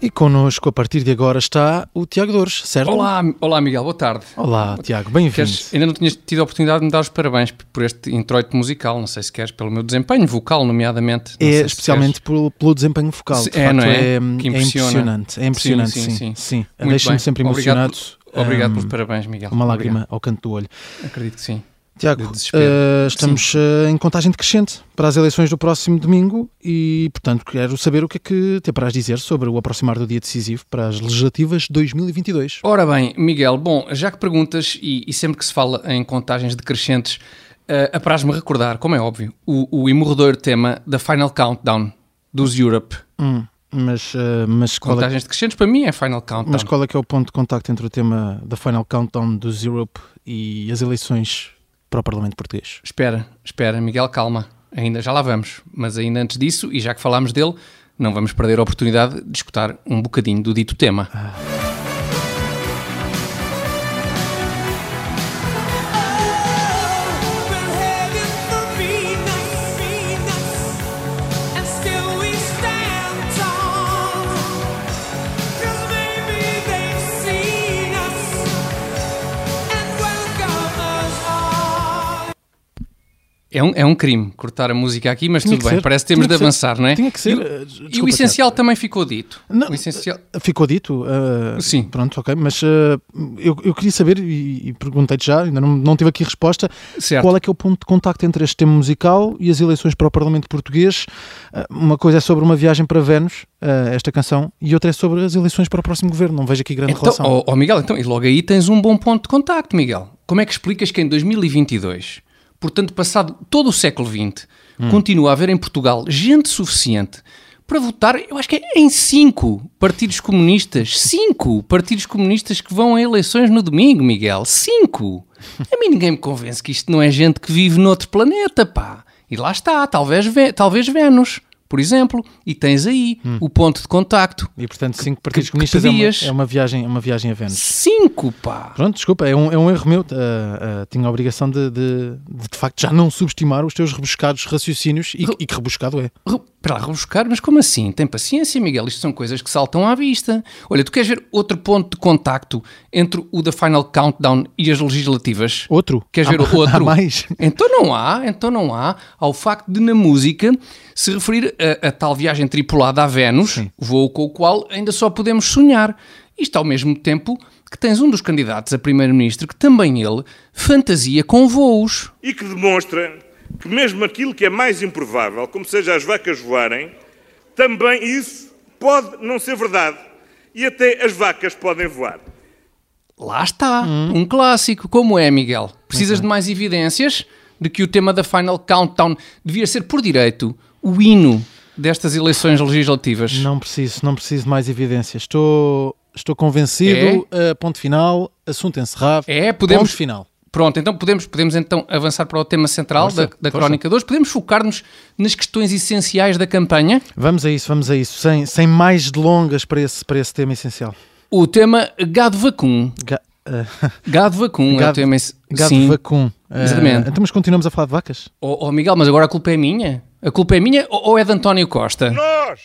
E connosco a partir de agora está o Tiago Dores, certo? Olá, olá Miguel, boa tarde. Olá, Tiago, bem-vindo. Ainda não tinhas tido a oportunidade de me dar os parabéns por este introito musical. Não sei se queres pelo meu desempenho vocal, nomeadamente. Não É especialmente pelo, pelo desempenho vocal. De é, facto, não é? é, é impressiona. impressionante. É impressionante, Sim, sim. sim, Sim, sim. Deixa-me sempre Obrigado emocionado. por- Obrigado Ahm, pelos parabéns, Miguel. Uma lágrima Obrigado. ao canto do olho. Acredito que sim. Tiago, eh, estamos eh, em contagem decrescente para as eleições do próximo domingo e, portanto, quero saber o que é que te apraz dizer sobre o aproximar do dia decisivo para as legislativas 2022. Ora bem, Miguel, bom, já que perguntas e, e sempre que se fala em contagens decrescentes, uh, apraz-me recordar, como é óbvio, o, o imorredor tema da Final Countdown dos Europe. Hum, mas, mas, é, Contagens decrescentes para mim é Final Countdown. mas qual é que é o ponto de contacto entre o tema da Final Countdown dos Europe e as eleições para o Parlamento Português? Espera, espera, Miguel, calma. Ainda já lá vamos. Mas ainda antes disso, e já que falámos dele, não vamos perder a oportunidade de escutar um bocadinho do dito tema. We're É um, é um crime cortar a música aqui, mas Tinha tudo que bem, ser, parece que temos de tinha que ser, avançar, não é? tinha que ser, E o- eh, E, o desculpa, essencial também ficou dito. Não, o essencial. Ficou dito? eh, Sim. Pronto, ok. Mas eh, eu, eu queria saber, e, e perguntei-te já, ainda não, não tive aqui resposta, Certo. qual é que é o ponto de contacto entre este tema musical e as eleições para o Parlamento Português? Eh, uma coisa é sobre uma viagem para Vênus, eh, esta canção, e outra é sobre as eleições para o próximo governo. Não vejo aqui grande Então, relação. ó, ó, Miguel, então, e logo aí tens um bom ponto de contacto, Miguel. Como é que explicas que em 2022, portanto, passado todo o século XX, Hum. continua a haver em Portugal gente suficiente para votar, eu acho que é em cinco partidos comunistas, cinco partidos comunistas que vão a eleições no domingo, Miguel, cinco. A mim ninguém me convence que isto não é gente que vive noutro planeta, pá. E lá está, talvez, talvez Vênus, por exemplo, e tens aí Hum. o ponto de contacto. E portanto, cinco partidos que comunistas é uma, é uma viagem, é uma viagem a Vênus. Cinco, pá. Pronto, desculpa, é um, é um erro meu. Uh, uh, tinha a obrigação de, de, de, de facto, já não subestimar os teus rebuscados raciocínios e, e que rebuscado é. Re- Para lá rebuscar, mas como assim? Tem paciência, Miguel. Isto são coisas que saltam à vista. Olha, tu queres ver outro ponto de contacto entre o da Final Countdown e as legislativas? Outro? Queres Há ver outro? Há mais? Então não há, então não há, ao facto de na música se referir a, a tal viagem tripulada a Vênus, voo com o qual ainda só podemos sonhar. Isto ao mesmo tempo que tens um dos candidatos a primeiro-ministro que também ele fantasia com voos. e que demonstra que mesmo aquilo que é mais improvável, como seja as vacas voarem, também isso pode não ser verdade. E até as vacas podem voar. Lá está, um clássico. Como é, Miguel? Precisas de mais evidências de que o tema da Final Countdown devia ser, por direito, o hino destas eleições legislativas? Não preciso, não preciso de mais evidências. Estou, estou convencido. uh, ponto final, assunto encerrado. É, podemos- Ponto final. Pronto, então podemos, podemos então avançar para o tema central Força, da, da força. crónica de hoje. Podemos focar-nos nas questões essenciais da campanha. Vamos a isso, vamos a isso. Sem, sem mais delongas para esse, para esse tema essencial. O tema gado vacum. Ga, uh, Gado vacum é o Gado- tema. gado Sim. vacum. Uh, Exatamente. então, mas continuamos a falar de vacas? Oh, oh, Miguel, mas agora a culpa é minha? A culpa é minha ou ou é de António Costa? Nós,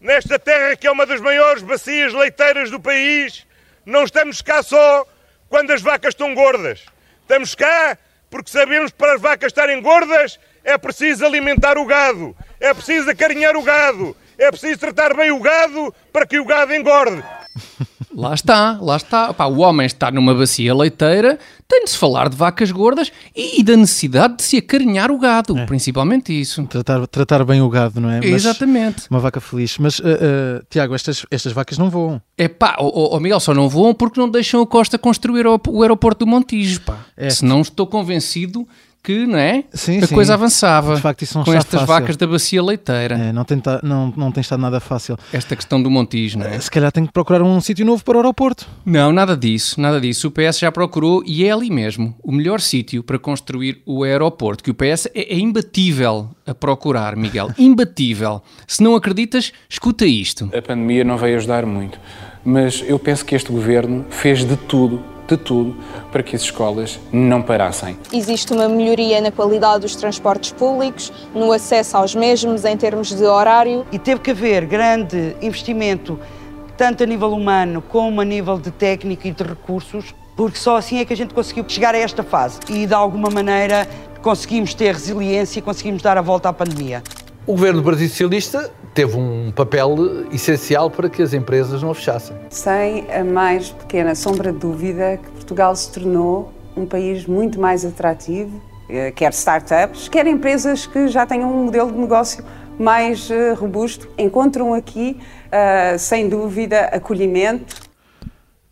nesta terra que é uma das maiores bacias leiteiras do país, não estamos cá só quando as vacas estão gordas. Estamos cá porque sabemos que para as vacas estarem gordas é preciso alimentar o gado, é preciso acarinhar o gado, é preciso tratar bem o gado para que o gado engorde. Lá está, lá está. Pá, o homem está numa bacia leiteira, tem de se falar de vacas gordas e, e da necessidade de se acarinhar o gado, principalmente isso. Tratar, tratar bem o gado, não é? Mas- Exatamente. Uma vaca feliz. Mas, uh, uh, Tiago, estas, estas vacas não voam. É pá, o Miguel, só não voam porque não deixam a Costa construir o, o aeroporto do Montijo, pá. É. Senão estou convencido que, não é? Sim, a sim. coisa avançava De facto, isso não com está estas fácil. vacas da bacia leiteira. É, não, tem ta- não, não tem estado nada fácil. Esta questão do Montijo, não é? Se calhar tenho que procurar um sítio novo para o aeroporto. Não, nada disso, nada disso. O PS já procurou e é ali mesmo o melhor sítio para construir o aeroporto, que o PS é, é imbatível a procurar, Miguel. Imbatível. Se não acreditas, escuta isto. A pandemia não veio ajudar muito, mas eu penso que este governo fez de tudo, de tudo, para que as escolas não parassem. Existe uma melhoria na qualidade dos transportes públicos, no acesso aos mesmos em termos de horário. E teve que haver grande investimento, tanto a nível humano como a nível de técnica e de recursos, porque só assim é que a gente conseguiu chegar a esta fase e, de alguma maneira, conseguimos ter resiliência e conseguimos dar a volta à pandemia. O governo do Partido Socialista teve um papel essencial para que as empresas não fechassem. Sem a mais pequena sombra de dúvida que Portugal se tornou um país muito mais atrativo, eh, quer startups, quer empresas que já tenham um modelo de negócio mais eh, robusto, encontram aqui, eh, sem dúvida, acolhimento,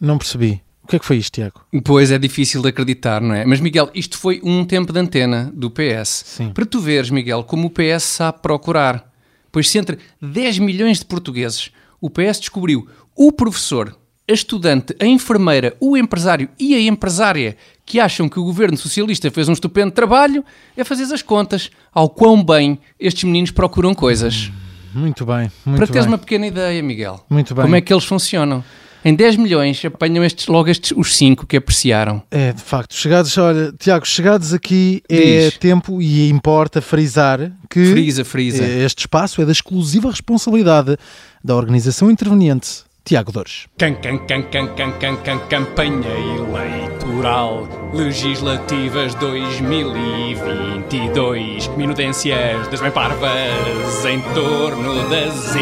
Não percebi. O que é que foi isto, Tiago? Pois é difícil de acreditar, não é? Mas, Miguel, isto foi um tempo de antena do PS. Sim. Para tu veres, Miguel, como o PS sabe procurar. Pois se entre 10 milhões de portugueses o PS descobriu o professor, a estudante, a enfermeira, o empresário e a empresária que acham que o governo socialista fez um estupendo trabalho, é fazer as contas ao quão bem estes meninos procuram coisas. Muito bem, muito Para teres bem. uma pequena ideia, Miguel. Muito bem. Como é que eles funcionam? Em 10 milhões apanham estes, logo estes, os 5 que apreciaram. É, de facto, chegados, olha, Tiago, chegados aqui é Diz. tempo e importa frisar que Frisa, frisa. eh, este espaço é da exclusiva responsabilidade da organização interveniente Tiago Dores. Can, can, can, can, can, can, can, campanha eleitoral legislativas 2022 minudências das bem parvas em torno das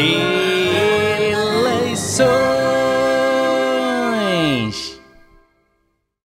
eleições